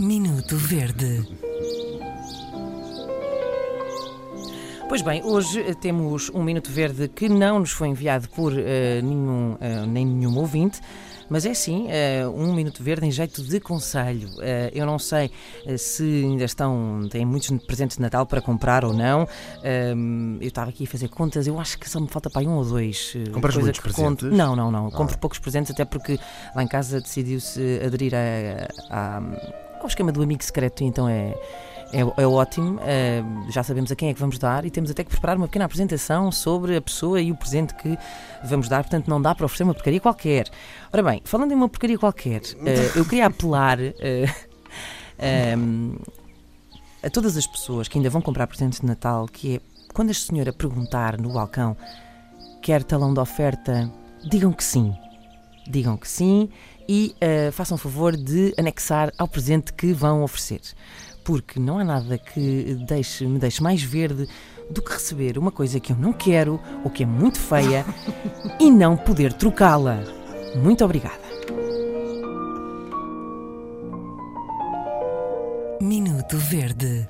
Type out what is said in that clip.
Minuto Verde. Pois bem, hoje eh, temos um Minuto Verde que não nos foi enviado por eh, nenhum, eh, nem nenhum ouvinte. Mas é sim, um minuto verde em jeito de conselho. eu não sei se ainda estão, têm muitos presentes de Natal para comprar ou não. eu estava aqui a fazer contas, eu acho que só me falta para aí um ou dois. Compras muitos presentes? Conto. Não, não, não. Ah. Compro poucos presentes, até porque lá em casa decidiu-se aderir a, a ao esquema do amigo secreto, então é, é, é ótimo. Uh, já sabemos a quem é que vamos dar e temos até que preparar uma pequena apresentação sobre a pessoa e o presente que vamos dar, portanto não dá para oferecer uma porcaria qualquer. Ora bem, falando em uma porcaria qualquer, uh, eu queria apelar. Uh, um, a todas as pessoas que ainda vão comprar presentes de Natal, que é quando a senhora perguntar no balcão quer talão de oferta, digam que sim. Digam que sim e uh, façam favor de anexar ao presente que vão oferecer. Porque não há nada que deixe, me deixe mais verde do que receber uma coisa que eu não quero ou que é muito feia e não poder trocá-la. Muito obrigada. Minuto Verde